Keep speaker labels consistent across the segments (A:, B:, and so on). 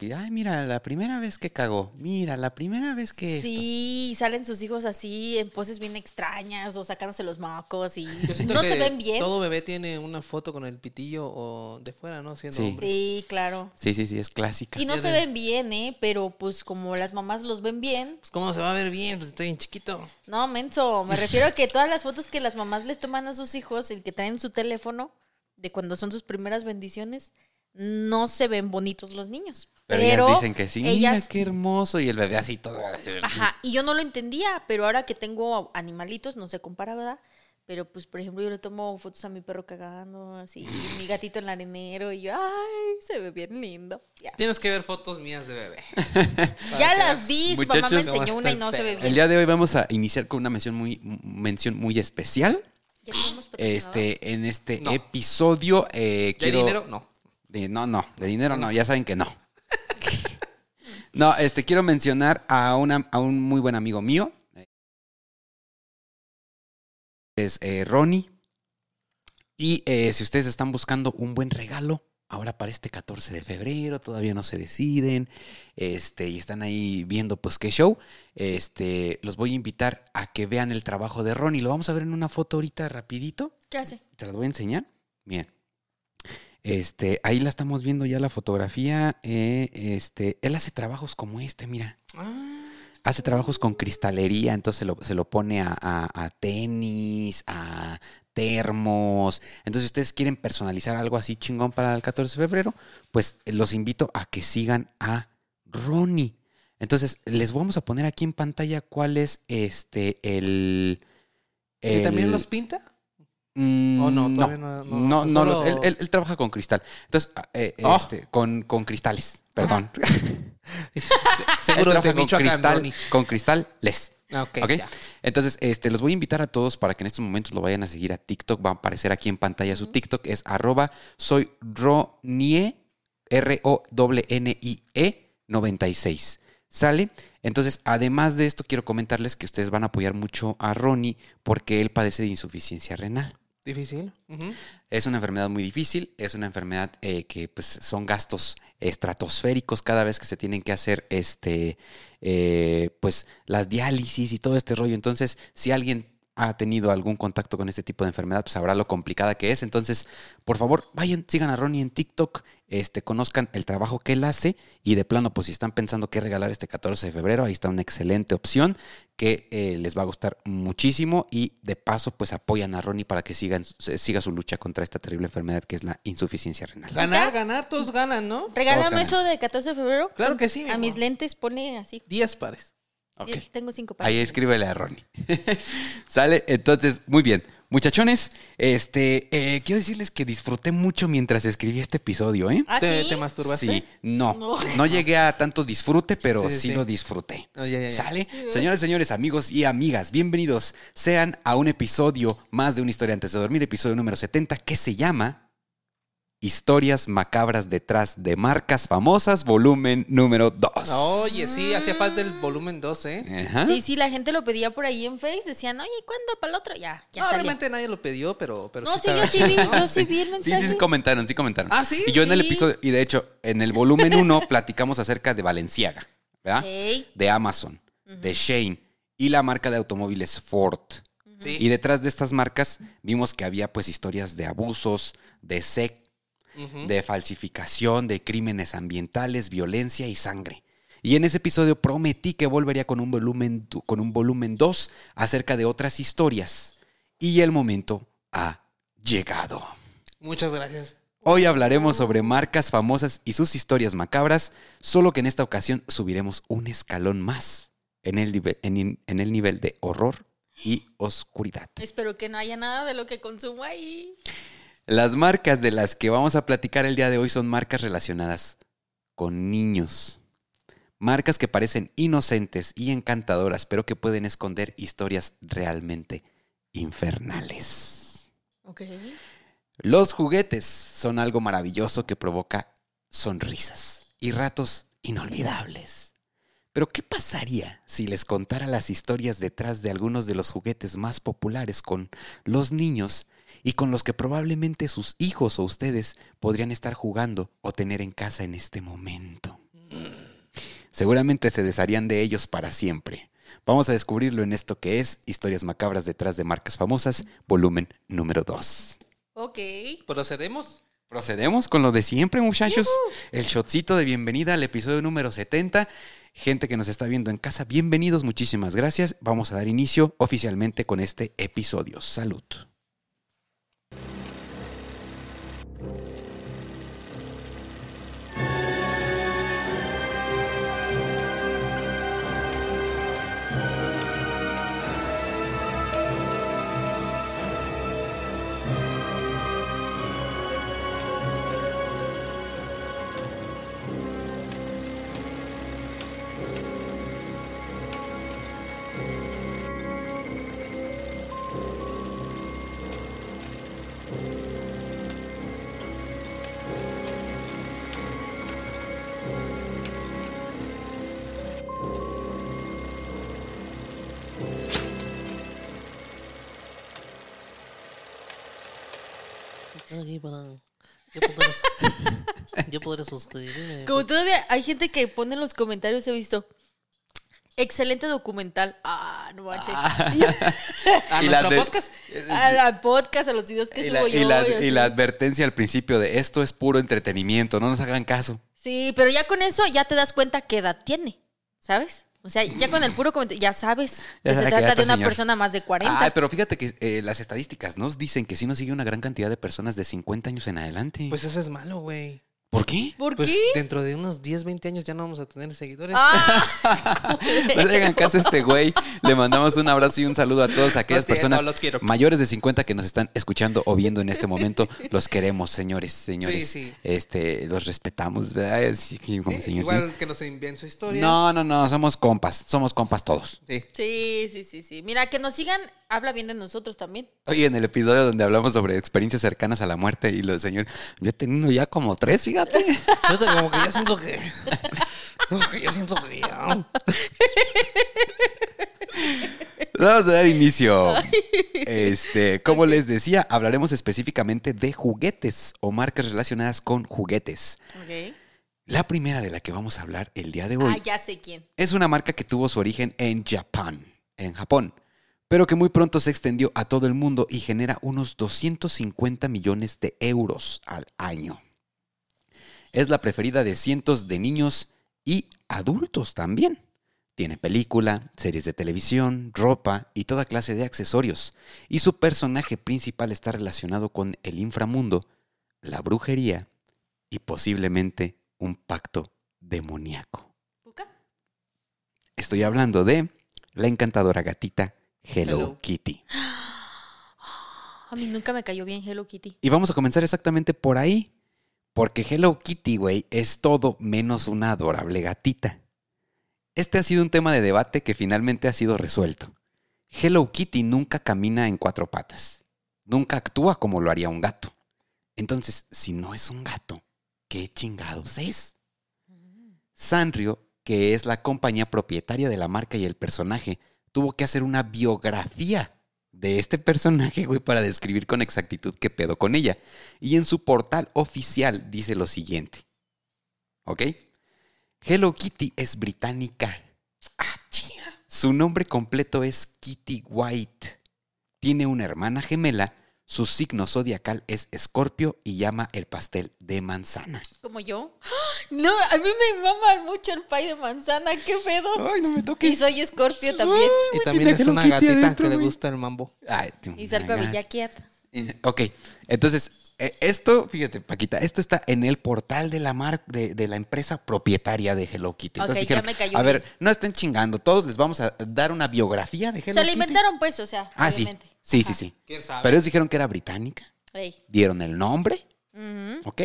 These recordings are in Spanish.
A: Y, ay, mira, la primera vez que cagó. Mira, la primera vez que. esto".
B: Sí, y salen sus hijos así en poses bien extrañas o sacándose los mocos y no se ven bien.
C: Todo bebé tiene una foto con el pitillo o de fuera, ¿no? Siendo
A: Sí.
C: hombre.
B: Sí, claro.
A: Sí, sí, sí, es clásica.
B: Y no
C: Ya
B: se
C: de-
B: ven bien, ¿eh? Pero pues como las mamás los ven bien,
C: Pues, ¿Cómo se va a ver bien? Pues está bien chiquito.
B: no, menso. Me refiero a que todas las fotos que las mamás les toman a sus hijos, el que traen en su teléfono, de cuando son sus primeras bendiciones, no se ven bonitos los niños.
A: Pero,
B: Pero,
A: ellas dicen que sí. Mira, qué hermoso. Y el bebé así todo.
B: Ajá, y yo no lo entendía, pero ahora que tengo animalitos, no se compara, ¿verdad? Pero pues, por ejemplo, yo le tomo fotos a mi perro cagando, así, mi gatito en el arenero, y yo, ay, se ve bien lindo. Ya,
C: Tienes que ver fotos mías de bebé.
B: Ya las vi, su mamá me
A: Muchachos,
C: ¿cómo
B: enseñó una y no se ve
A: El
B: bien.
A: día de hoy vamos a iniciar con una mención muy, mención muy especial.
B: ¿Ya?
A: Este, en este
C: No.
A: episodio eh,
C: ¿De
A: quiero.
C: dinero? No.
A: No, no, de dinero no, ya saben que no. no, este, quiero mencionar a, una, a un muy buen amigo mío. Es eh, Ronnie. Y eh, si ustedes están buscando un buen regalo, ahora para este 14 de febrero, todavía no se deciden, este, y están ahí viendo pues qué show, este, los voy a invitar a que vean el trabajo de Ronnie. Lo vamos a ver en una foto ahorita rapidito.
B: ¿Qué hace?
A: Te las voy a enseñar. Bien. Este, ahí la estamos viendo ya la fotografía. eh, este, él hace trabajos como este, mira. Hace trabajos con cristalería, entonces se lo, se lo pone a, a- a tenis, a termos. Entonces, si ustedes quieren personalizar algo así chingón para el 14 de febrero, pues eh, los invito a que sigan a Ronnie. Entonces, les vamos a poner aquí en pantalla cuál es este el.
C: ¿Y también
A: el-
C: los pinta?
A: Mm,
C: ¿O no?
A: no,
C: Todavía
A: no,
C: no-
A: no, los- él, él- él trabaja con cristal. Entonces, ah, eh,
C: Oh.
A: este, con, con cristales, perdón.
C: Seguro
A: Él
C: es de
A: trabaja con
C: Michoacán,
A: cristal,
C: Ronnie.
A: con cristal les.
C: Ah.
A: Entonces, este, los voy a invitar a todos para que en estos momentos lo vayan a seguir a TikTok. Va a aparecer aquí en pantalla su TikTok. Es arroba soy Ronie, R-O-N-N-I-E 96. ¿Sale? Entonces, además de esto, quiero comentarles que ustedes van a apoyar mucho a Ronnie porque él padece de insuficiencia renal.
C: Difícil.
A: Es una enfermedad muy difícil, es una enfermedad eh, que pues, son gastos estratosféricos cada vez que se tienen que hacer este, eh, pues, las diálisis y todo este rollo. Entonces, si alguien ha tenido algún contacto con este tipo de enfermedad, pues sabrá lo complicada que es. Entonces, por favor, vayan, sigan a Ronnie en TikTok, este, conozcan el trabajo que él hace y de plano, pues si están pensando qué regalar este 14 de febrero, ahí está una excelente opción que eh, les va a gustar muchísimo y de paso, pues apoyan a Ronnie para que sigan, se- siga su lucha contra esta terrible enfermedad que es la insuficiencia renal.
C: Ganar, ganar, todos ganan, ¿no?
B: Regálame
A: ganan.
B: eso de 14 de febrero.
C: Claro que sí, mi
B: A mis lentes pone así.
C: 10 pares.
B: Tengo cinco pares.
A: Ahí escríbele a Ronnie. Sale, entonces, muy bien. Muchachones, este, eh, quiero decirles que disfruté mucho mientras escribí este episodio, ¿eh?
B: ¿Ah,
C: ¿Te,
B: sí?
C: te masturbaste?
A: Sí, no,
B: No.
A: no llegué a tanto disfrute, pero
C: Sí,
A: sí,
C: sí, sí.
A: lo disfruté.
C: Oh, ya, ya, ya.
A: ¿Sale? Señores, señores, amigos y amigas, bienvenidos sean a un episodio más de una historia antes de dormir, episodio número 70, que se llama Historias macabras detrás de marcas famosas, volumen número 2.
C: Oye, sí, hacía falta el volumen 2, ¿eh?
A: Ajá.
B: Sí, sí, la gente lo pedía por ahí en Face. Decían, oye, ¿cuándo para el otro? Ya, ya
C: no,
B: salió.
C: realmente nadie lo pidió, pero, pero
B: No, sí,
C: estaba-
B: yo sí vi, yo sí vi el
A: Sí,
B: mensaje.
A: sí, sí, comentaron, sí comentaron.
C: Ah, ¿sí?
A: Y yo en el episodio, y de hecho, en el volumen 1 platicamos acerca de Valenciaga, ¿verdad? De Amazon, de Shane y la marca de automóviles Ford.
C: Sí.
A: Y detrás de estas marcas vimos que había pues historias de abusos, de de falsificación, de crímenes ambientales, violencia y sangre. Y en ese episodio prometí que volvería con un volumen con un volumen 2 acerca de otras historias. Y el momento ha llegado.
C: Muchas gracias.
A: Hoy hablaremos sobre marcas famosas y sus historias macabras, solo que en esta ocasión subiremos un escalón más en el, nive- en- en el nivel de horror y oscuridad.
B: Espero que no haya nada de lo que consumo ahí.
A: Las marcas de las que vamos a platicar el día de hoy son marcas relacionadas con niños. Marcas que parecen inocentes y encantadoras, pero que pueden esconder historias realmente infernales.
B: Ok.
A: Los juguetes son algo maravilloso que provoca sonrisas y ratos inolvidables. Pero ¿qué pasaría si les contara las historias detrás de algunos de los juguetes más populares con los niños y con los que probablemente sus hijos o ustedes podrían estar jugando o tener en casa en este momento? Seguramente se desharían de ellos para siempre. Vamos a descubrirlo en esto que es Historias Macabras detrás de marcas famosas, volumen número 2.
B: Ok.
C: ¿Procedemos?
A: Procedemos con lo de siempre, muchachos. El shotcito de bienvenida al episodio número 70. Gente que nos está viendo en casa, bienvenidos, muchísimas gracias. Vamos a dar inicio oficialmente con este episodio. Salud.
C: Aquí para... Yo podré, yo podré suscribirme.
B: Como todavía hay gente que pone en los comentarios, he visto. Excelente documental. Ah, no manches.
C: ¿A
A: Y la
C: nuestro
A: de-
C: podcast?
B: A la podcast, a los videos que
A: Y
B: subo
A: la,
B: yo.
A: y la-
B: y
A: y
B: así.
A: la advertencia al principio de esto es puro entretenimiento, no nos hagan caso.
B: Sí, pero ya con eso ya te das cuenta qué edad tiene, ¿sabes? O sea, ya con el puro comentario, ya sabes
A: Ya
B: que
A: sabe
B: se trata de una
A: señor.
B: persona más de 40.
A: Ay, pero fíjate que eh, las estadísticas nos dicen que sí nos sigue una gran cantidad de personas de 50 años en adelante.
C: Pues eso es malo, güey.
A: ¿Por qué?
B: ¿Por
C: Pues
B: qué?
C: dentro de unos 10, 20 años ya no vamos a tener seguidores.
B: Ah,
A: No le hagan caso a este güey. Le mandamos un abrazo y un saludo a todas aquellas
C: No
A: personas
C: los quiero.
A: mayores de 50 que nos están escuchando o viendo en este momento. Los queremos, señores, señores.
C: Sí, sí.
A: Este, los respetamos, ¿verdad? Así que como
C: Sí,
A: señor, sí.
C: igual que nos envíen su historia.
A: No, no, no, somos compas, somos compas todos.
C: Sí.
B: sí, sí, sí, sí. Mira, que nos sigan, habla bien de nosotros también.
A: Oye, en el episodio donde hablamos sobre experiencias cercanas a la muerte y lo señor, yo he tenido ya como tres, fíjate.
C: Yo te- como que ya siento que... como que ya siento que ya...
A: Vamos a dar inicio. Este, como les decía, hablaremos específicamente de juguetes o marcas relacionadas con juguetes.
B: Ok.
A: La primera de la que vamos a hablar el día de hoy
B: Ah, ya sé quién.
A: es una marca que tuvo su origen en Japón, en Japón, pero que muy pronto se extendió a todo el mundo y genera unos 250 millones de euros al año. Es la preferida de cientos de niños y adultos también. Tiene película, series de televisión, ropa y toda clase de accesorios. Y su personaje principal está relacionado con el inframundo, la brujería y posiblemente un pacto demoníaco. Estoy hablando de la encantadora gatita Hello,
C: Hello.
A: Kitty.
B: A mí nunca me cayó bien Hello Kitty.
A: Y vamos a comenzar exactamente por ahí. Porque Hello Kitty, güey, es todo menos una adorable gatita. Este ha sido un tema de debate que finalmente ha sido resuelto. Hello Kitty nunca camina en cuatro patas. Nunca actúa como lo haría un gato. Entonces, si no es un gato, ¿qué chingados es? Sanrio, que es la compañía propietaria de la marca y el personaje, tuvo que hacer una biografía de este personaje, güey, para describir con exactitud qué pedo con ella. Y en su portal oficial dice lo siguiente. ¿Ok? Hello Kitty es británica. Ah. Su nombre completo es Kitty White. Tiene una hermana gemela. Su signo zodiacal es Escorpio y llama el pastel de manzana.
B: ¿Como yo? ¡Ah! No, a mí me mama mucho el pay de manzana, qué pedo.
A: Ay, no me
B: Y
A: toques.
B: soy escorpio también.
C: Y también es una gatita
A: adentro,
C: que le gusta el mambo.
A: Ay,
B: Y salgo a.
A: Eh, Ok, entonces, esto, fíjate, Paquita, esto está en el portal de la mar de, de la empresa propietaria de Hello Kitty. Entonces
B: Ok, ya
A: dijeron,
B: me cayó
A: a
B: bien.
A: ver, no estén chingando, todos les vamos a dar una biografía de Hello
B: Se la
A: Kitty.
B: inventaron, pues, o sea.
A: Ah, sí,
B: obviamente.
A: sí, sí,
B: Ajá.
A: sí.
C: ¿Quién sabe?
A: Pero ellos dijeron que era británica,
B: Ey.
A: dieron el nombre,
B: Ujú.
A: ¿ok?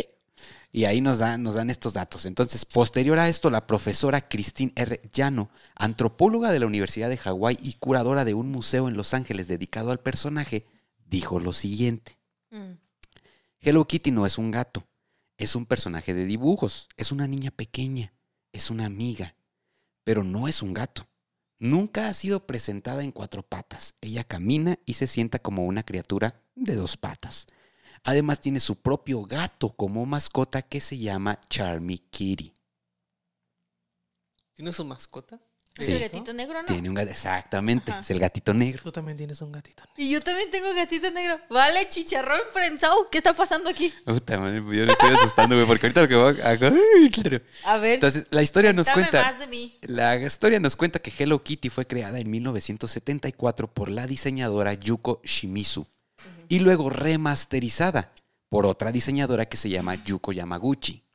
A: Y ahí nos dan, nos dan estos datos. Entonces, posterior a esto, la profesora Christine R. Llano, antropóloga de la Universidad de Hawái y curadora de un museo en Los Ángeles dedicado al personaje, dijo lo siguiente.
B: Mm.
A: Hello Kitty no es un gato, es un personaje de dibujos, es una niña pequeña, es una amiga, pero no es un gato. Nunca ha sido presentada en cuatro patas. Ella camina y se sienta como una criatura de dos patas. Además tiene su propio gato como mascota que se llama Charmy Kitty.
C: ¿Tienes su mascota?
B: Es
A: Sí.
B: el gatito negro, ¿no?
A: Tiene un gatito, exactamente,
B: Ajá.
A: es el gatito negro.
C: Tú también tienes un gatito.
B: Y yo también tengo gatito negro. Vale, chicharrón prensado. ¿Qué está pasando aquí?
A: Puta madre, yo me estoy asustando, güey, porque ahorita lo que voy a... Claro.
B: A ver,
A: Entonces, la historia nos cuenta...
B: más de mí.
A: La historia nos cuenta que Hello Kitty fue creada en 1974 por la diseñadora Yuko Shimizu y luego remasterizada por otra diseñadora que se llama Yuko Yamaguchi.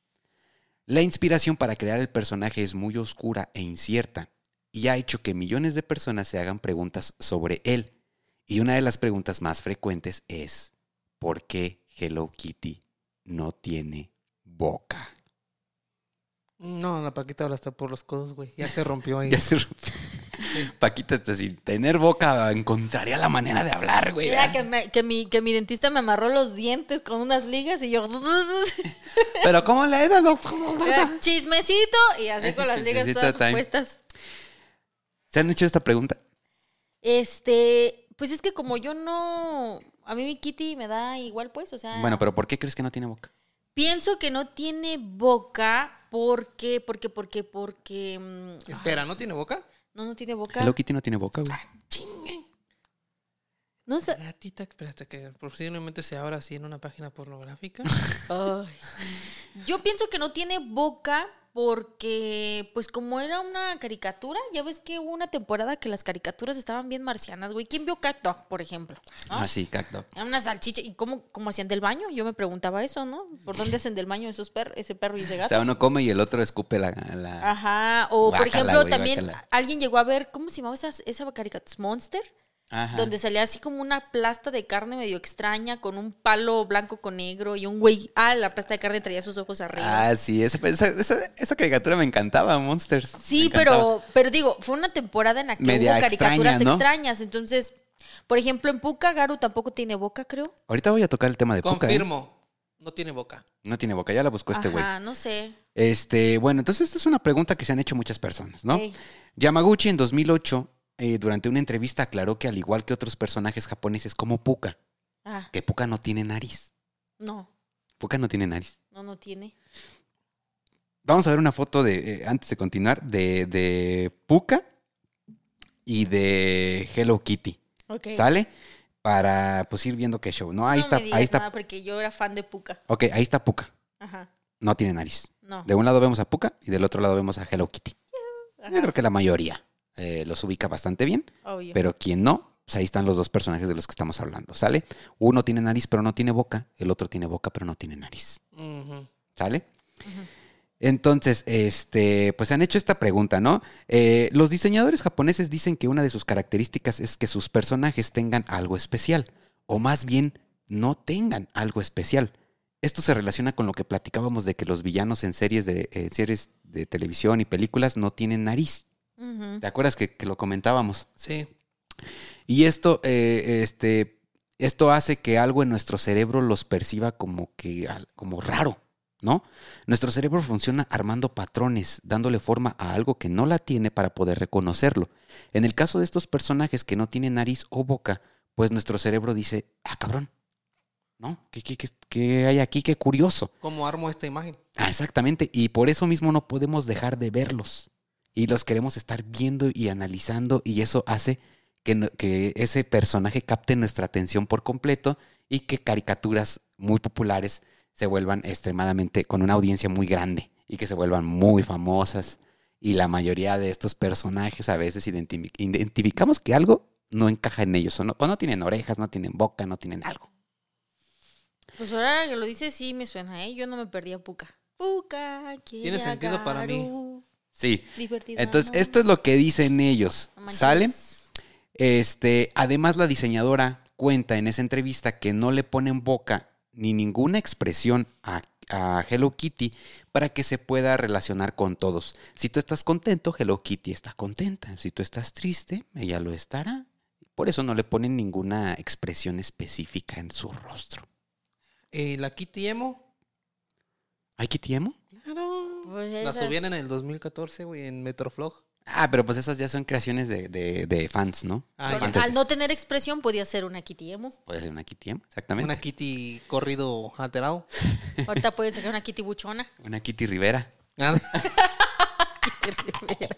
A: La inspiración para crear el personaje es muy oscura e incierta y ha hecho que millones de personas se hagan preguntas sobre él. Y una de las preguntas más frecuentes es, ¿por qué Hello Kitty no tiene boca?
C: No, la Paquita ahora está por los codos, güey. Ya se rompió ahí.
A: Ya se rompió. Paquita, hasta sin tener boca, encontraría la manera de hablar, güey.
B: Mira que, me- que mi, que mi dentista me amarró los dientes con unas ligas y yo.
A: Pero ¿cómo le los...
B: Chismecito y así con las ligas todas puestas.
A: ¿Se han hecho esta pregunta?
B: Este, pues es que como yo no. A mí mi Kitty me da igual, pues, o sea.
A: Bueno, pero ¿por qué crees que no tiene boca?
B: Pienso que no tiene boca porque, porque, porque, porque. mm,
C: Espera, ¿no tiene boca?
B: No, no tiene boca.
A: Hello Kitty no tiene boca, güey.
B: No sé.
C: Gatita, espérate que posiblemente se abra así en una página pornográfica.
B: Ay. Yo pienso que no tiene boca porque, pues como era una caricatura, ya ves que hubo una temporada que las caricaturas estaban bien marcianas, güey. ¿Quién vio Cat Dog, por ejemplo? ¿No?
A: Ah, sí, cacto.
B: Era una salchicha. ¿Y cómo, cómo hacían del baño? Yo me preguntaba eso, ¿no? ¿Por dónde hacen del baño esos perros, ese perro y ese
A: O
B: gato?
A: sea, uno come y el otro escupe la... la-
B: Ajá. O, por ejemplo,
A: güey,
B: también alguien llegó a ver, ¿cómo se llamaba esa, esa caricatura? Monster.
A: Ajá.
B: Donde salía así como una plasta de carne medio extraña con un palo blanco con negro y un güey. Ah, la plasta de carne traía sus ojos arriba.
A: Ah, sí, esa, esa, esa- esa caricatura me encantaba, Monsters.
B: sí,
A: encantaba.
B: pero, pero digo, fue una temporada en la que
A: Media
B: hubo caricaturas
A: extraña, ¿no?
B: extrañas. Entonces, por ejemplo, en Puka, Garu tampoco tiene boca, creo.
A: Ahorita voy a tocar el tema de Puka, ¿eh?
C: Confirmo. No tiene boca.
A: No tiene boca, ya la buscó este güey.
B: Ajá, no sé.
A: Este, bueno, entonces esta es una pregunta que se han hecho muchas personas, ¿no?
B: Ey.
A: Yamaguchi en 2008, eh, durante una entrevista, aclaró que al igual que otros personajes japoneses como Puka,
B: Ah,
A: que Puka no tiene nariz.
B: no,
A: Puka no tiene nariz.
B: no, no tiene.
A: Vamos a ver una foto de, eh, antes de continuar, de, de Puka y de Hello Kitty.
B: Ok.
A: ¿Sale? Para pues ir viendo qué show. No, ahí
B: no
A: está,
B: me digas
A: ahí está.
B: nada porque yo era fan de Puka.
A: Ok, ahí está Puka.
B: Ajá,
A: No tiene nariz.
B: no.
A: De un lado vemos a Puka y del otro lado vemos a Hello Kitty.
B: Ajá,
A: Yo creo que la mayoría eh, los ubica bastante bien.
B: obvio.
A: Pero quien no, pues ahí están los dos personajes de los que estamos hablando, ¿sale? Uno tiene nariz pero no tiene boca, el otro tiene boca pero no tiene nariz. ¿sale? Entonces, este, pues han hecho esta pregunta, ¿no? Eh, los diseñadores japoneses dicen que una de sus características es que sus personajes tengan algo especial, o más bien no tengan algo especial. Esto se relaciona con lo que platicábamos de que los villanos en series de, en series de televisión y películas no tienen nariz. ¿Te acuerdas que, que lo comentábamos?
C: Sí.
A: Y esto, eh, este, esto hace que algo en nuestro cerebro los perciba como que como raro, ¿no? Nuestro cerebro funciona armando patrones, dándole forma a algo que no la tiene para poder reconocerlo. En el caso de estos personajes que no tienen nariz o boca, pues nuestro cerebro dice, ah, cabrón, ¿no? ¿Qué, qué, qué- qué hay aquí? Qué curioso.
C: ¿Cómo armo esta imagen?
A: Ah, exactamente. Y por eso mismo no podemos dejar de verlos. Y los queremos estar viendo y analizando. Y eso hace que, no- que ese personaje capte nuestra atención por completo y que caricaturas muy populares se vuelvan extremadamente con una audiencia muy grande y que se vuelvan muy famosas. Y la mayoría de estos personajes a veces identi- identificamos que algo no encaja en ellos. O no, o no tienen orejas, no tienen boca, no tienen algo.
B: Pues ahora que lo dices, sí me suena, ¿eh? Yo no me perdí a Puka. Puka,
C: Tiene sentido para mí.
A: Sí.
B: Divertido.
A: Entonces, esto es lo que dicen ellos. ¿Sale? Este, además, la diseñadora cuenta en esa entrevista que no le ponen boca ni ninguna expresión a, a Hello Kitty para que se pueda relacionar con todos. Si tú estás contento, Hello Kitty está contenta. Si tú estás triste, ella lo estará. Por eso no le ponen ninguna expresión específica en su rostro.
C: Eh, la Kitty Emo.
A: ¿Hay Kitty emo?
B: Pues
C: La
B: esas-
C: subían en el 2014, güey, en Metroflog.
A: Ah, pero pues esas ya son creaciones de, de- de fans, ¿no?
C: Ah,
B: al no tener expresión podía ser una Kitty Emo.
A: Puede ser una Kitty emo, exactamente.
C: Una Kitty corrido alterado.
B: Ahorita pueden sacar una Kitty buchona.
A: Una Kitty Rivera.
C: Ah,
B: Rivera.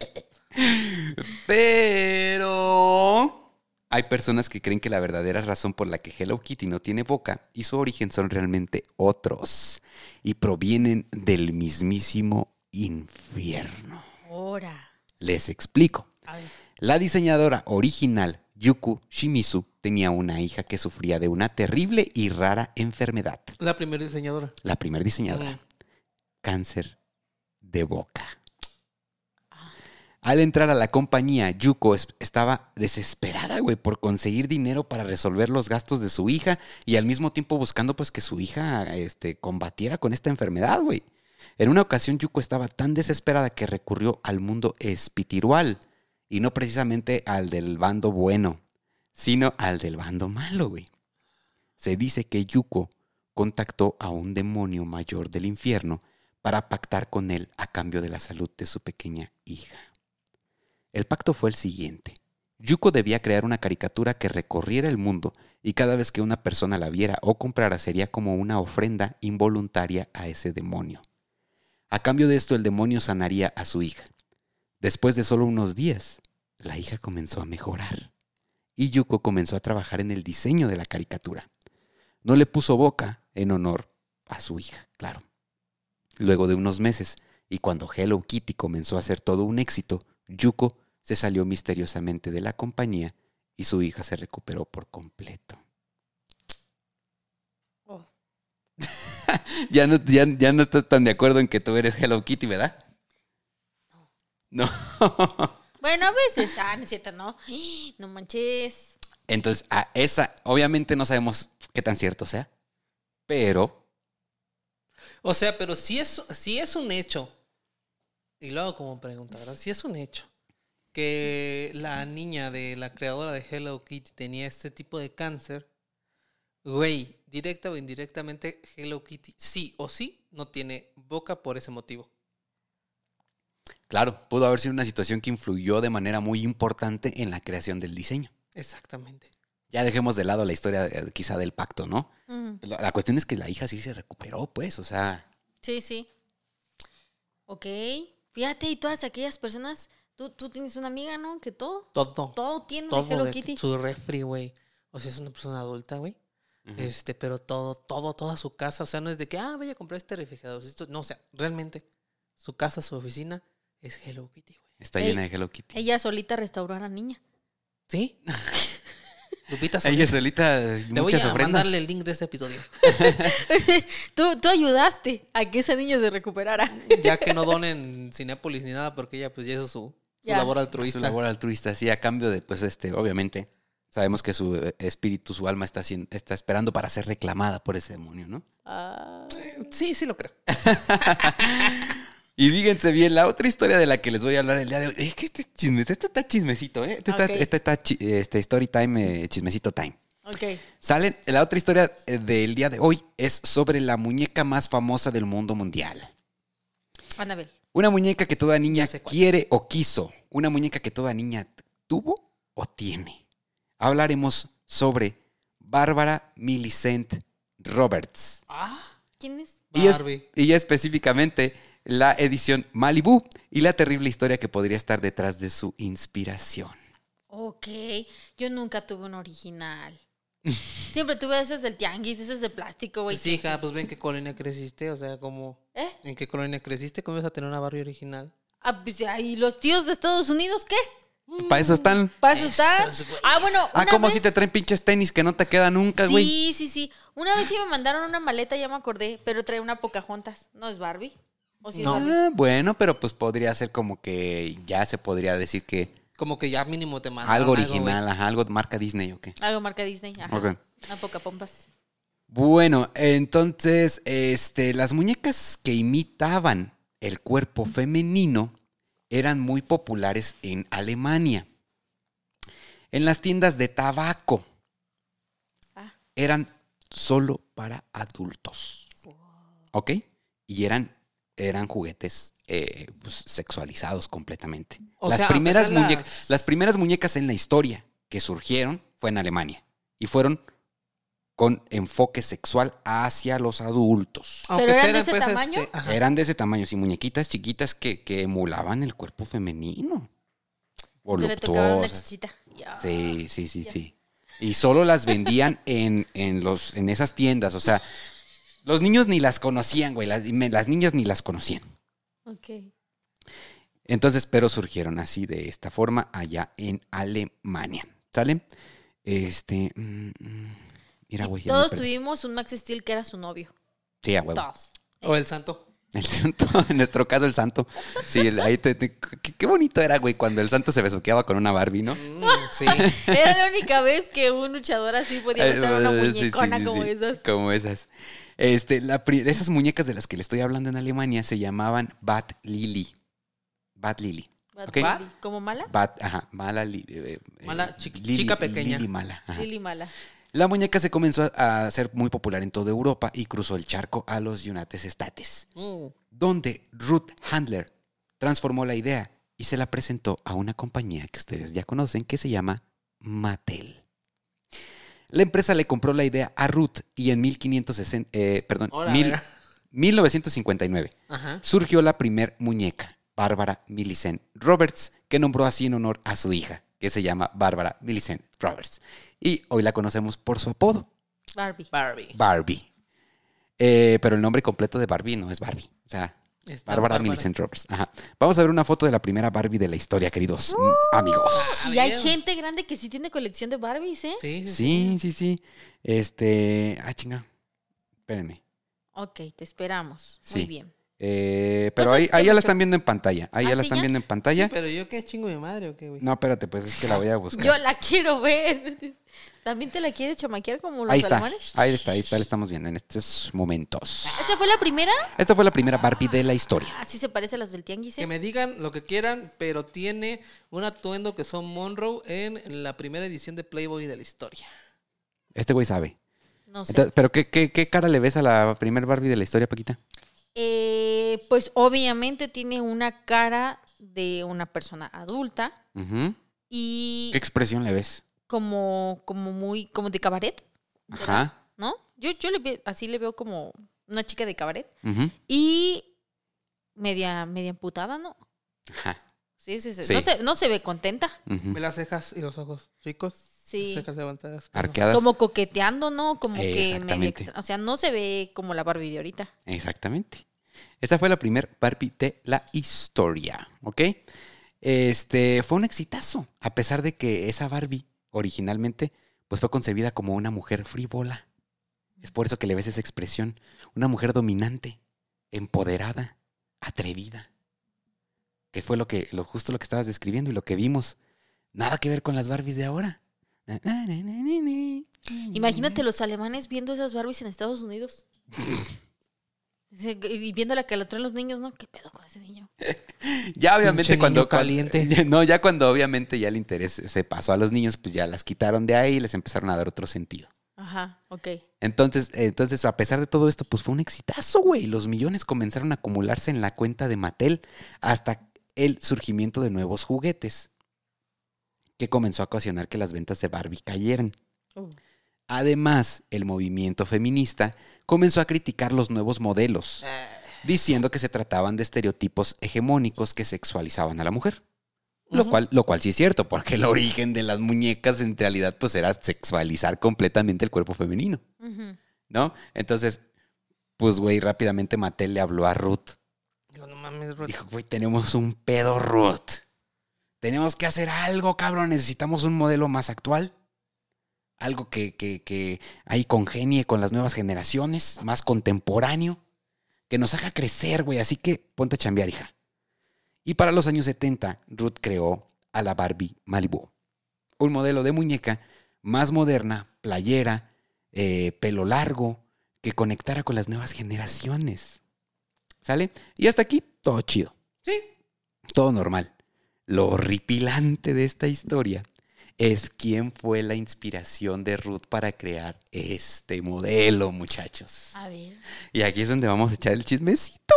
A: Pero hay personas que creen que la verdadera razón por la que Hello Kitty no tiene boca y su origen son realmente otros y provienen del mismísimo infierno.
B: Ahora.
A: Les explico.
B: A ver.
A: La diseñadora original, Yuku Shimizu, tenía una hija que sufría de una terrible y rara enfermedad.
C: La primera diseñadora.
A: La primera diseñadora.
C: Mm.
A: Cáncer de boca. Al entrar a la compañía, Yuko es- estaba desesperada, güey, por conseguir dinero para resolver los gastos de su hija y al mismo tiempo buscando, pues, que su hija, este, combatiera con esta enfermedad, güey. En una ocasión, Yuko estaba tan desesperada que recurrió al mundo espiritual y no precisamente al del bando bueno, sino al del bando malo, güey. Se dice que Yuko contactó a un demonio mayor del infierno para pactar con él a cambio de la salud de su pequeña hija. El pacto fue el siguiente. Yuko debía crear una caricatura que recorriera el mundo y cada vez que una persona la viera o comprara sería como una ofrenda involuntaria a ese demonio. A cambio de esto el demonio sanaría a su hija. Después de solo unos días, la hija comenzó a mejorar y Yuko comenzó a trabajar en el diseño de la caricatura. No le puso boca en honor a su hija, claro. Luego de unos meses, y cuando Hello Kitty comenzó a ser todo un éxito, Yuko se salió misteriosamente de la compañía y su hija se recuperó por completo.
B: Oh.
A: Ya no, ya, ya no estás tan de acuerdo en que tú eres Hello Kitty, ¿verdad? No.
B: Bueno, a veces. Ah, no es cierto, no. No manches.
A: Entonces, a esa, obviamente no sabemos qué tan cierto sea, pero
C: O sea, pero si es, si es un hecho, y lo hago como pregunta, ¿verdad? Si es un hecho que la niña de la creadora de Hello Kitty tenía este tipo de cáncer, güey, directa o indirectamente, Hello Kitty sí o sí no tiene boca por ese motivo.
A: claro, pudo haber sido una situación que influyó de manera muy importante en la creación del diseño.
C: Exactamente.
A: Ya dejemos de lado la historia eh, quizá del pacto, ¿no? La, la cuestión es que la hija sí se recuperó, pues, o sea,
B: Sí, sí. Ok. Fíjate, y todas aquellas personas. Tú, tú tienes una amiga, ¿no? Que todo.
C: Todo.
B: Todo tiene
C: Todo
B: de Hello
C: de
B: Kitty.
C: su refri, güey. O sea, es una persona adulta, güey. Este, pero todo, todo, toda su casa, o sea, no es de que, ah, voy a comprar este refrigerador. Esto, no, o sea, realmente, su casa, su oficina es Hello Kitty, güey.
A: está
B: Ey.
A: llena de Hello Kitty.
B: Ella solita restauró a la niña.
C: ¿Sí? Lupita
A: Ella
C: Solita.
A: solita,
C: Le voy a
A: ofrendas.
C: mandarle el link de este episodio.
B: tú, tú ayudaste a que esa niña se recuperara.
C: Ya que no donen Cinépolis ni nada, porque ella pues ya hizo su, su
B: Ya.
C: labor
A: Su
C: altruista.
A: labor altruista, sí, a cambio de, pues, este, obviamente, sabemos que su eh, espíritu, su alma está, está esperando para ser reclamada por ese demonio, ¿no?
B: Ah,
C: Sí, sí lo creo.
A: Y fíjense bien, la otra historia de la que les voy a hablar el día de hoy, es que este chisme, este está chismecito, ¿eh? Este,
B: Ok.
A: está, este está este story time, eh, chismecito time.
B: ok.
A: Sale, la otra historia eh, del día de hoy es sobre la muñeca más famosa del mundo mundial.
B: Anabel.
A: Una muñeca que toda niña quiere o quiso. Una muñeca que toda niña tuvo o tiene. Hablaremos sobre Bárbara Millicent Roberts.
C: Ah,
B: ¿Quién es?
A: Y, es-
C: Barbie.
A: y específicamente la edición Malibu y la terrible historia que podría estar detrás de su inspiración.
B: Ok. Yo nunca tuve un original. Siempre tuve esas del tianguis, esas de plástico, güey.
C: Pues sí, hija, pues ven qué colonia creciste, o sea, como...
B: ¿Eh?
C: ¿En qué colonia creciste? ¿Cómo ibas a tener una Barbie original?
B: Ah, pues, ya, ¿y los tíos de Estados Unidos qué?
A: Para eso están.
B: ¿Para?
C: Esos güeyes.
B: Ah, bueno.
A: Ah, como
B: vez-
A: si te traen pinches tenis que no te quedan nunca, güey.
B: Sí, sí, sí. Una vez sí me mandaron una maleta, ya me acordé, pero trae una Pocahontas. ¿No es Barbie? ¿O sí es
C: No.
A: Ah, bueno, pero pues podría ser como que ya se podría decir que
C: Como que ya mínimo te mandaron
A: algo original, ajá, algo marca Disney o qué.
B: Algo marca Disney. Ajá.
A: Ok.
B: Una Pocahontas.
A: Bueno, entonces, este, las muñecas que imitaban el cuerpo femenino eran muy populares en Alemania. En las tiendas de tabaco
B: Ah.
A: eran solo para adultos. ¿Ok? Y eran, eran juguetes eh, pues, sexualizados completamente.
C: O
A: las,
C: sea,
A: primeras
C: las-
A: las primeras muñecas en la historia que surgieron fue en Alemania. Y fueron con enfoque sexual hacia los adultos.
B: ¿Pero eran de ese
C: era,
B: tamaño?
C: este.
A: Eran de ese tamaño, sí, muñequitas chiquitas que, que emulaban el cuerpo femenino. Voluptuosas. Sí, sí, sí, sí. Y solo las vendían en, en, los, en esas tiendas. O sea, los niños ni las conocían, güey. Las, niñas ni las conocían.
B: Ok.
A: Entonces, pero surgieron así de esta forma allá en Alemania. ¿Sale? Este. mm, mm, mira, güey.
B: todos tuvimos un Max Steel que era su novio.
A: Sí, a huevo.
B: Todos.
C: O el santo.
A: El santo, en nuestro caso, el santo. Sí, el- ahí te- te- qué, qué bonito era, güey, cuando el santo se besuqueaba con una Barbie, ¿no?
C: Mm, sí.
B: Era la única vez que un luchador así podía besar a una
A: Eh, sí, sí,
B: muñecona
A: sí,
B: como
A: sí,
B: esas.
A: Como esas. Este, la esas muñecas de las que le estoy hablando en Alemania se llamaban Bat Lily. Bat Lily.
B: Bad
A: Ok.
B: Lily. ¿Como mala?
A: Bat, ajá, mala Lili. eh, eh,
C: Mala, chi- chica pequeña.
A: Lili mala. ajá.
B: Lily mala.
A: La muñeca se comenzó a ser muy popular en toda Europa y cruzó el charco a los United States,
C: Mm.
A: donde Ruth Handler transformó la idea y se la presentó a una compañía que ustedes ya conocen que se llama Mattel. La empresa le compró la idea a Ruth y en 1560, eh, perdón,
C: Ahora,
A: mil-
C: verga.
A: 1959
C: Ajá.
A: surgió la primer muñeca, Bárbara Millicent Roberts, que nombró así en honor a su hija, que se llama Bárbara Millicent Roberts. Y hoy la conocemos por su apodo,
B: Barbie.
C: Barbie.
A: Barbie. Eh, pero el nombre completo de Barbie no es Barbie. O sea, Bárbara. Millicent Roberts. Ajá. Vamos a ver una foto de la primera Barbie de la historia, queridos mm, amigos.
B: Y hay gente grande que sí tiene colección de Barbies, ¿eh?
C: Sí, sí, sí.
A: Sí, sí, sí. Este. Ah, chinga. Espérenme.
B: Ok, te esperamos.
A: Sí.
B: Muy bien.
A: Eh, pero
B: Pues
A: ahí,
B: que
A: ahí ya la están viendo en pantalla. Ahí
B: ¿Ah,
A: ya la están
B: ya?
A: viendo en pantalla.
C: Pero yo qué chingo de madre o qué, güey.
A: No, espérate, pues es que la voy a buscar.
B: Yo la quiero ver. ¿También te la quieres chamaquear como los
A: ahí está.
B: alemanes?
A: Ahí está, ahí está, la estamos viendo en estos momentos.
B: ¿Esta fue la primera?
A: Esta fue la primera Barbie de la historia.
B: Así se parece a las del tianguis,
C: Que
B: ¿eh?
C: me digan lo que quieran, pero tiene un atuendo que son Monroe en la primera edición de Playboy de la historia.
A: Este güey sabe.
B: No sé.
A: Entonces, ¿Pero qué, qué, qué cara le ves a la primer Barbie de la historia, Paquita?
B: Eh, pues obviamente tiene una cara de una persona adulta y
A: ¿Qué expresión le ves?
B: como, como muy, como de cabaret,
A: Ajá.
B: ¿no? Yo, yo le ve- así le veo como una chica de cabaret y media, media emputada, ¿no?
A: Ajá.
B: Sí, sí, sí.
A: Sí.
B: No, se, no se ve contenta.
C: Ve las cejas y los ojos chicos.
B: Sí.
C: Las cejas levantadas.
A: Arqueadas.
B: Como coqueteando, ¿no? Como que medio
A: Exactamente.
B: extra- O sea, no se ve como la Barbie de ahorita.
A: Exactamente. Esta fue la primer Barbie de la historia, ¿ok? Este fue un exitazo, a pesar de que esa Barbie originalmente pues fue concebida como una mujer frívola. Es por eso que le ves esa expresión, una mujer dominante, empoderada, atrevida. Que fue lo que lo justo lo que estabas describiendo y lo que vimos. Nada que ver con las Barbies de ahora.
B: Imagínate los alemanes viendo esas Barbies en Estados Unidos. Y viendo la que la traen los niños, ¿no? ¿Qué pedo con ese niño?
A: Ya obviamente
C: Pinche
A: cuando
C: niño caliente.
A: No, ya cuando obviamente ya el interés se pasó a los niños, pues ya las quitaron de ahí y les empezaron a dar otro sentido.
B: Ajá, ok.
A: Entonces, entonces a pesar de todo esto, pues fue un exitazo, güey. Los millones comenzaron a acumularse en la cuenta de Mattel hasta el surgimiento de nuevos juguetes, que comenzó a ocasionar que las ventas de Barbie cayeran.
B: Uh.
A: Además, el movimiento feminista comenzó a criticar los nuevos modelos, diciendo que se trataban de estereotipos hegemónicos que sexualizaban a la mujer. Lo, cual, lo cual sí es cierto, porque el origen de las muñecas en realidad pues era sexualizar completamente el cuerpo femenino. ¿no? Entonces, pues güey, rápidamente Mattel le habló a Ruth.
C: Digo, no mames, Ruth.
A: Dijo, güey, tenemos un pedo, Ruth. Tenemos que hacer algo, cabrón. Necesitamos un modelo más actual. Algo que, que, que ahí congenie con las nuevas generaciones, más contemporáneo. Que nos haga crecer, güey. Así que ponte a chambear, hija. Y para los años 70, Ruth creó a la Barbie Malibu. Un modelo de muñeca más moderna, playera, eh, pelo largo, que conectara con las nuevas generaciones. ¿Sale? Y hasta aquí, todo chido.
C: Sí.
A: Todo normal. Lo horripilante de esta historia es quién fue la inspiración de Ruth para crear este modelo, muchachos.
B: A ver,
A: Y aquí es donde vamos a echar el chismecito.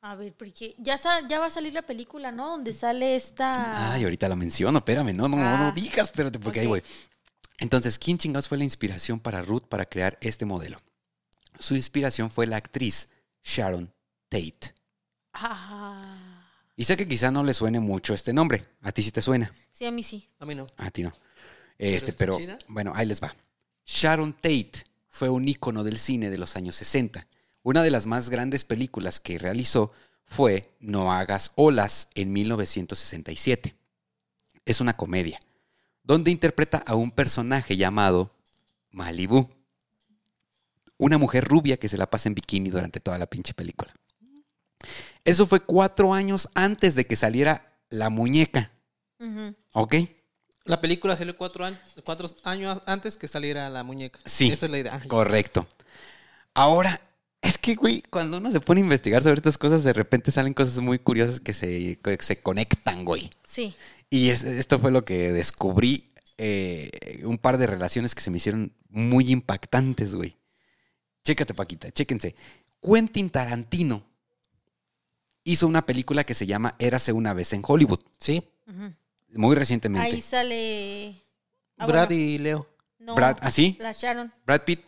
B: a ver, porque ya, ya va a salir la película, ¿no? Donde sale esta...
A: Ay, ahorita la menciono, espérame, no, no, no, no
B: Ah.
A: digas, espérate, porque ahí voy. Entonces, ¿quién chingados fue la inspiración para Ruth para crear este modelo? Su inspiración fue la actriz Sharon Tate.
B: Ah.
A: Y sé que quizá no le suene mucho este nombre. A ti sí te suena.
B: Sí, a mí sí.
C: A mí no.
A: A ti no. Este, pero
C: chida?
A: bueno, ahí les va. Sharon Tate fue un ícono del cine de los años 60. Una de las más grandes películas que realizó fue No hagas olas en 1967. Es una comedia, donde interpreta a un personaje llamado Malibu. Una mujer rubia que se la pasa en bikini durante toda la pinche película. Eso fue cuatro años antes de que saliera la muñeca. ¿Ok?
C: La película salió cuatro, años- cuatro años antes que saliera la muñeca.
A: Sí.
C: Esa es la idea.
A: Correcto. Ahora, es que, güey, cuando uno se pone a investigar sobre estas cosas, de repente salen cosas muy curiosas que se, que se conectan, güey.
B: Sí.
A: Y es- esto fue lo que descubrí, eh, un par de relaciones que se me hicieron muy impactantes, güey. Chécate, Paquita, chéquense. Quentin Tarantino hizo una película que se llama Érase una vez en Hollywood,
C: Sí.
A: Muy recientemente.
B: Ahí sale. Ah,
C: Brad
B: bueno,
C: y Leo.
B: no,
A: Brad, ¿así?
B: La Sharon.
A: Brad Pitt,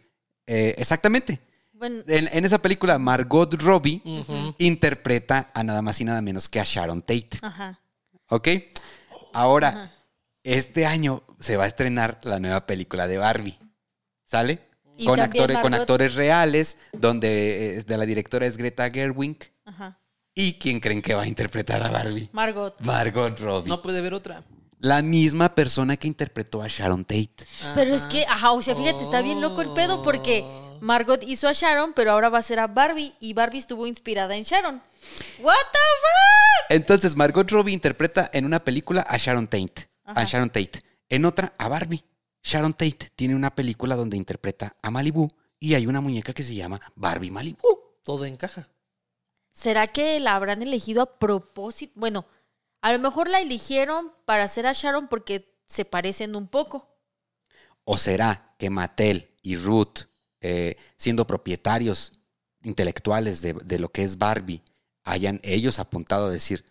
A: eh, exactamente.
B: Bueno,
A: En, en esa película, Margot Robbie interpreta a nada más y nada menos que a Sharon Tate.
B: ajá.
A: ¿Ok? Ahora,
B: Ajá.
A: este año se va a estrenar la nueva película de Barbie. ¿Sale?
B: Y
A: Con actores, con actores reales, donde eh, de la directora es Greta Gerwig.
B: Ajá.
A: ¿Y quién creen que va a interpretar a Barbie?
B: Margot.
A: Margot Robbie.
C: No puede haber otra.
A: La misma persona que interpretó a Sharon Tate.
B: Pero es que, ajá, o sea, fíjate, está bien loco el pedo porque. Margot hizo a Sharon, pero ahora va a ser a Barbie y Barbie estuvo inspirada en Sharon. What the fuck?
A: Entonces, Margot Robbie interpreta en una película a Sharon Tate. A. Sharon Tate. En otra, a Barbie. Sharon Tate tiene una película donde interpreta a Malibu y hay una muñeca que se llama Barbie Malibu.
C: Todo encaja.
B: ¿Será que la habrán elegido a propósito? Bueno, a lo mejor la eligieron para hacer a Sharon porque se parecen un poco.
A: ¿O será que Mattel y Ruth, eh, siendo propietarios intelectuales de, de lo que es Barbie, hayan ellos apuntado a decir,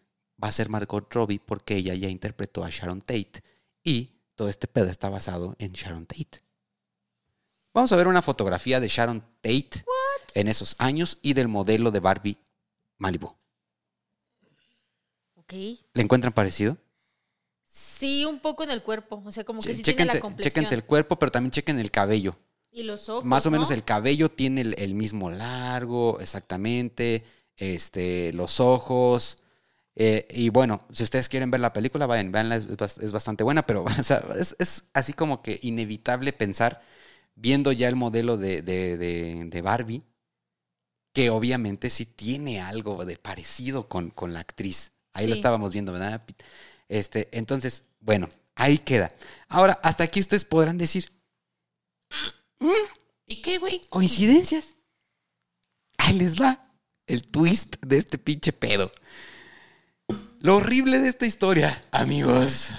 A: va a ser Margot Robbie porque ella ya interpretó a Sharon Tate y todo este pedo está basado en Sharon Tate? Vamos a ver una fotografía de Sharon Tate en esos años y del modelo de Barbie Malibu.
B: ¿Ok?
A: ¿Le encuentran parecido?
B: Sí, un poco en el cuerpo. O sea, como que
A: Sí,
B: sí, tiene la complexión.
A: chéquense el cuerpo, pero también chequen el cabello.
B: Y los ojos.
A: Más o menos
B: ¿no?
A: el cabello tiene el, el mismo largo, exactamente. Este, los ojos. eh, y bueno, si ustedes quieren ver la película, vayan, veanla, es, bas- es bastante buena, pero o sea, es, es así como que inevitable pensar, viendo ya el modelo de, de- de- de Barbie, que obviamente sí tiene algo de parecido con, con la actriz. Ahí lo estábamos viendo, ¿verdad? Este, entonces, bueno, ahí queda. Ahora, hasta aquí ustedes podrán decir, ¿Y qué, güey? ¿Coincidencias? Ahí les va el twist de este pinche pedo. Lo horrible de esta historia, amigos,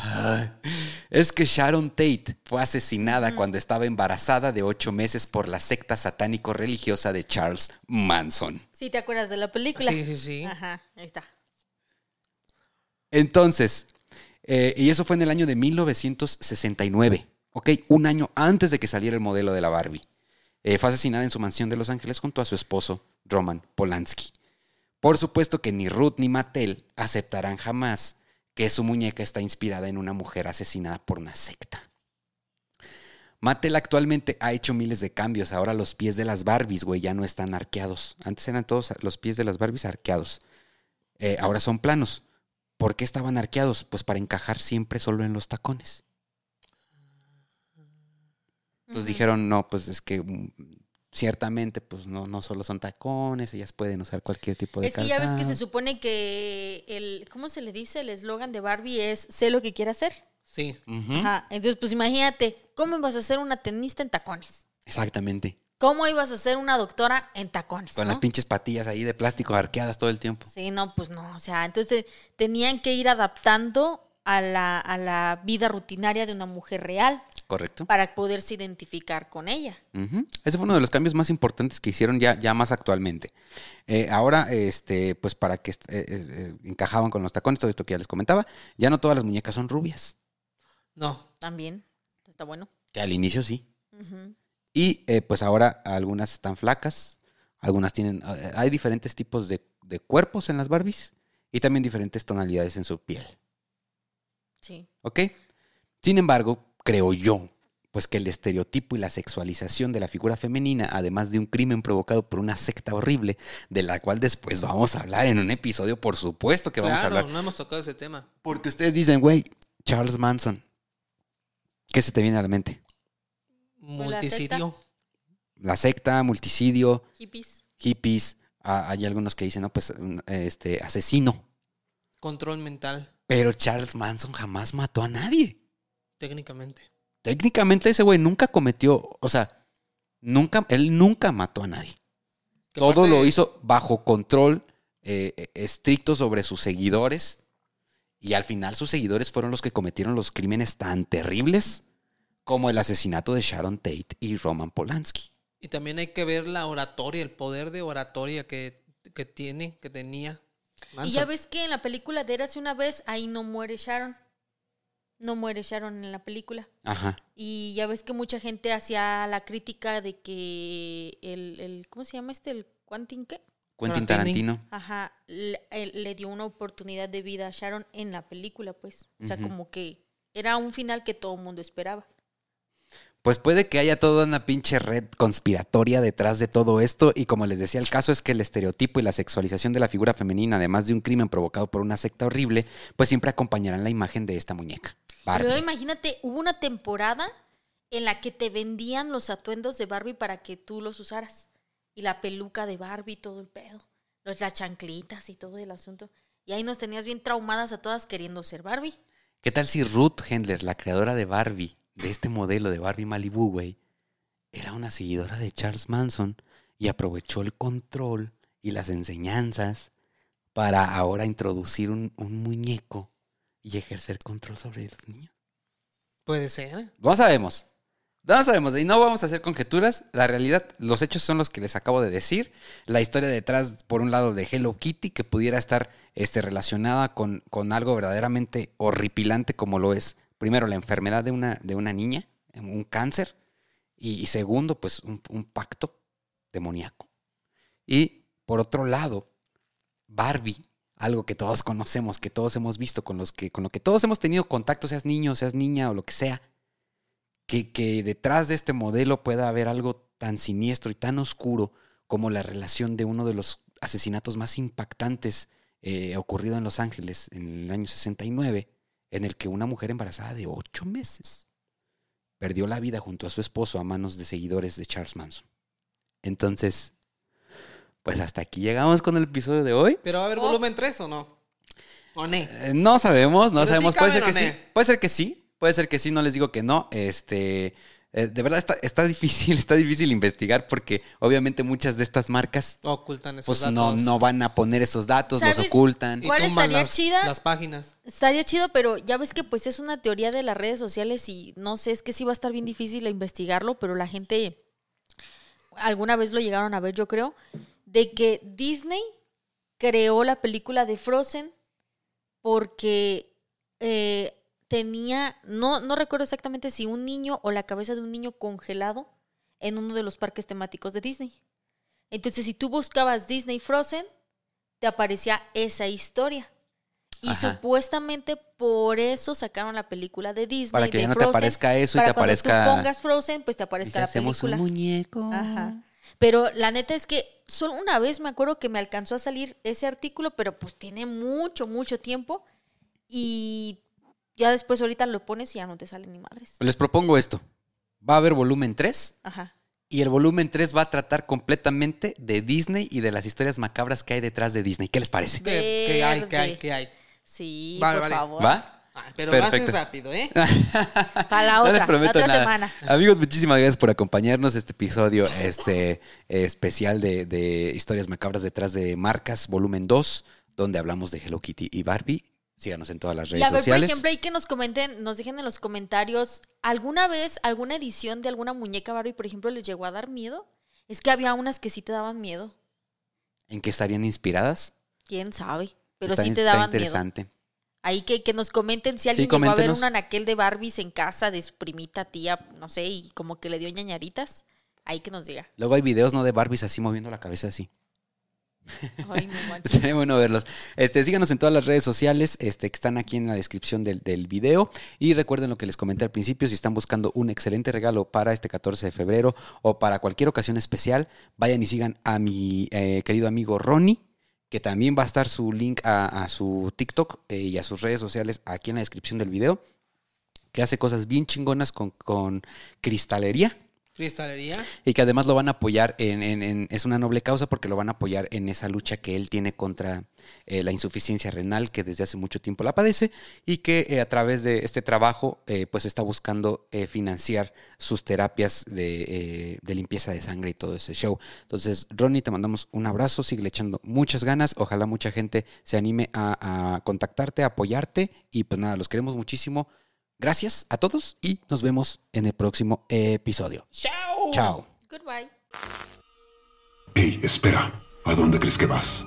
A: es que Sharon Tate fue asesinada cuando estaba embarazada de ocho meses por la secta satánico-religiosa de Charles Manson.
B: Sí, ¿te acuerdas de la película?
C: Sí, sí, sí.
B: Ajá, ahí está.
A: Entonces, eh, y eso fue en el año de 1969, ¿ok? Un año antes de que saliera el modelo de la Barbie. Eh, fue asesinada en su mansión de Los Ángeles junto a su esposo, Roman Polanski. Por supuesto que ni Ruth ni Mattel aceptarán jamás que su muñeca está inspirada en una mujer asesinada por una secta. Mattel actualmente ha hecho miles de cambios. Ahora los pies de las Barbies, güey, ya no están arqueados. Antes eran todos los pies de las Barbies arqueados. Eh, ahora son planos. ¿Por qué estaban arqueados? Pues para encajar siempre solo en los tacones. Entonces dijeron, no, pues es que mm, ciertamente, pues no, no solo son tacones, ellas pueden usar cualquier tipo de
B: Es que ya ves que se supone que el, ¿cómo se le dice? El eslogan de Barbie es sé lo que quiere hacer.
C: Sí.
B: Ajá. Entonces, pues imagínate, ¿cómo ibas a ser una tenista en tacones?
A: Exactamente.
B: ¿Cómo ibas a ser una doctora en tacones?
A: Con
B: no?
A: las pinches patillas ahí de plástico arqueadas todo el tiempo.
B: Sí, no, pues no. O sea, entonces tenían que ir adaptando a la, a la vida rutinaria de una mujer real
A: ¿Correcto?
B: para poderse identificar con ella.
A: Ese fue uno de los cambios más importantes que hicieron ya, ya más actualmente. Eh, ahora, este, pues para que eh, eh, encajaban con los tacones, todo esto que ya les comentaba, ya no todas las muñecas son rubias.
C: No.
B: También. Está bueno.
A: Que al inicio sí. Y pues ahora algunas están flacas, algunas tienen... hay diferentes tipos de, de cuerpos en las Barbies y también diferentes tonalidades en su piel.
B: Sí.
A: ¿Ok? Sin embargo, creo yo, pues que el estereotipo y la sexualización de la figura femenina, además de un crimen provocado por una secta horrible, de la cual después vamos a hablar en un episodio, por supuesto que vamos
C: claro,
A: a hablar.
C: no hemos tocado ese tema.
A: Porque ustedes dicen, güey, Charles Manson. ¿Qué se te viene a la mente?
C: Multicidio.
A: La secta, multicidio,
B: Hippies.
A: hippies. ah, hay algunos que dicen, no, pues, este, asesino.
C: Control mental,
A: Pero Charles Manson jamás mató a nadie.
C: Técnicamente.
A: Técnicamente ese güey nunca cometió, o sea, nunca, él nunca mató a nadie. Todo lo hizo bajo control eh, eh, estricto sobre sus seguidores. Y al final sus seguidores fueron los que cometieron los crímenes tan terribles como el asesinato de Sharon Tate y Roman Polanski.
C: Y también hay que ver la oratoria, el poder de oratoria que, que tiene, que tenía.
B: Y ya ves que en la película de Érase una vez, ahí no muere Sharon. No muere Sharon en la película.
A: Ajá.
B: Y ya ves que mucha gente hacía la crítica de que el, el ¿cómo se llama este? El Quentin qué?
A: Quentin
C: Tarantino.
B: Ajá, le, él- le dio una oportunidad de vida a Sharon en la película, pues. O sea, como que era un final que todo el mundo esperaba.
A: Pues puede que haya toda una pinche red conspiratoria detrás de todo esto y como les decía, el caso es que el estereotipo y la sexualización de la figura femenina, además de un crimen provocado por una secta horrible, pues siempre acompañarán la imagen de esta muñeca. Barbie.
B: Pero imagínate, hubo una temporada en la que te vendían los atuendos de Barbie para que tú los usaras. Y la peluca de Barbie, todo el pedo. Los, las chanclitas y todo el asunto. Y ahí nos tenías bien traumadas a todas queriendo ser Barbie.
A: ¿Qué tal si Ruth Handler, la creadora de Barbie, de este modelo de Barbie Malibu, güey, era una seguidora de Charles Manson y aprovechó el control y las enseñanzas para ahora introducir un, un muñeco y ejercer control sobre los niños?
C: Puede ser.
A: No sabemos. No sabemos. Y no vamos a hacer conjeturas. La realidad, los hechos son los que les acabo de decir. La historia detrás, por un lado, de Hello Kitty, que pudiera estar este, relacionada con, con algo verdaderamente horripilante como lo es, primero, la enfermedad de una, de una niña, un cáncer, y, y segundo, pues un, un pacto demoníaco. Y por otro lado, Barbie, algo que todos conocemos, que todos hemos visto, con, los que, con lo que todos hemos tenido contacto, seas niño, seas niña o lo que sea, que, que detrás de este modelo pueda haber algo tan siniestro y tan oscuro como la relación de uno de los asesinatos más impactantes eh, ocurrido en Los Ángeles en el año 69, en el que una mujer embarazada de ocho meses perdió la vida junto a su esposo a manos de seguidores de Charles Manson. Entonces, pues hasta aquí llegamos con el episodio de hoy.
C: Pero va a haber
B: Oh.
C: volumen 3 o no? ¿O ne?
A: Eh, no sabemos, no
C: Pero sí
A: sabemos. puede ser que
C: caben, ¿o
A: sí.
C: no?
A: Puede ser que sí. Puede ser que sí, no les digo que no. Este. eh, de verdad está, está difícil, está difícil investigar porque obviamente muchas de estas marcas
C: Ocultan esos
A: pues
C: datos.
A: no, no van a poner esos datos, los ocultan.
C: Y
B: ¿Cuál
C: tumban
B: estaría
C: las,
B: chida?
C: Las páginas.
B: Estaría chido, pero ya ves que pues es una teoría de las redes sociales y no sé, es que sí va a estar bien difícil investigarlo, pero la gente alguna vez lo llegaron a ver, yo creo, de que Disney creó la película de Frozen porque eh, tenía, no, no recuerdo exactamente si un niño o la cabeza de un niño congelado en uno de los parques temáticos de Disney. Entonces, si tú buscabas Disney Frozen, te aparecía esa historia. Y
A: Ajá.
B: supuestamente por eso sacaron la película de Disney.
A: Para que
B: de
A: ya no te aparezca eso y
B: para
A: te
B: cuando
A: aparezca.
B: tú pongas Frozen, pues te
A: y
B: aparezca
A: si
B: la
A: hacemos
B: película.
A: un muñeco.
B: Ajá. Pero la neta es que solo una vez me acuerdo que me alcanzó a salir ese artículo, pero pues tiene mucho, mucho tiempo. Y ya después ahorita lo pones y ya no te salen ni madres.
A: Les propongo esto. Va a haber volumen 3
B: Ajá.
A: y el volumen 3 va a tratar completamente de Disney y de las historias macabras que hay detrás de Disney. ¿Qué les parece?
C: ¿Qué, qué hay? ¿Qué hay? ¿Qué hay?
B: Sí,
C: Vale,
B: por
C: vale.
B: favor.
A: ¿Va?
C: Ah, pero lo haces
A: Perfecto.
C: rápido, ¿eh?
B: Para la
A: No
B: otra,
A: les
B: la otra
A: nada.
B: semana.
A: Amigos, muchísimas gracias por acompañarnos este episodio este eh, especial de, de historias macabras detrás de marcas, volumen 2, donde hablamos de Hello Kitty y Barbie. Síganos en todas las
B: Y
A: redes
B: a ver,
A: sociales.
B: por ejemplo, hay que nos comenten, nos dejen en los comentarios, ¿alguna vez alguna edición de alguna muñeca Barbie, por ejemplo, les llegó a dar miedo? Es que había unas que sí te daban miedo.
A: ¿En qué estarían inspiradas?
B: ¿Quién sabe? Pero
A: Está-
B: sí te
A: está
B: daban miedo. Ahí que, que nos comenten si alguien
A: Sí,
B: llegó a ver un anaquel de Barbies en casa de su primita, tía, no sé, y como que le dio ñañaritas. Ahí que nos diga.
A: Luego hay videos, ¿no? De Barbies así moviendo la cabeza así.
B: Ay, no.
A: Estaría bueno verlos. Este, síganos en todas las redes sociales este, que están aquí en la descripción del, del video. Y recuerden lo que les comenté al principio, si están buscando un excelente regalo para este 14 de febrero o para cualquier ocasión especial, vayan y sigan a mi eh, querido amigo Ronnie, que también va a estar su link a, su TikTok eh, y a sus redes sociales aquí en la descripción del video, que hace cosas bien chingonas con, con cristalería. Y que además lo van a apoyar en, es una noble causa porque lo van a apoyar en esa lucha que él tiene contra eh, la insuficiencia renal que desde hace mucho tiempo la padece y que eh, a través de este trabajo eh, pues está buscando financiar sus terapias de, de limpieza de sangre y todo ese show. Entonces, Ronnie, te mandamos un abrazo, sigue echando muchas ganas, ojalá mucha gente se anime a, a contactarte, a apoyarte y pues nada, los queremos muchísimo. Gracias a todos y nos vemos en el próximo episodio.
C: ¡Chao!
A: Chao.
B: Goodbye.
D: Hey, espera, ¿a dónde crees que vas?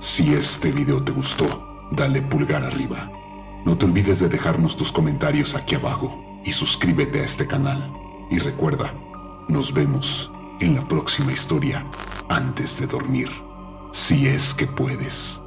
D: Si este video te gustó, dale pulgar arriba. No te olvides de dejarnos tus comentarios aquí abajo y suscríbete a este canal. Y recuerda, nos vemos en la próxima historia antes de dormir. Si es que puedes.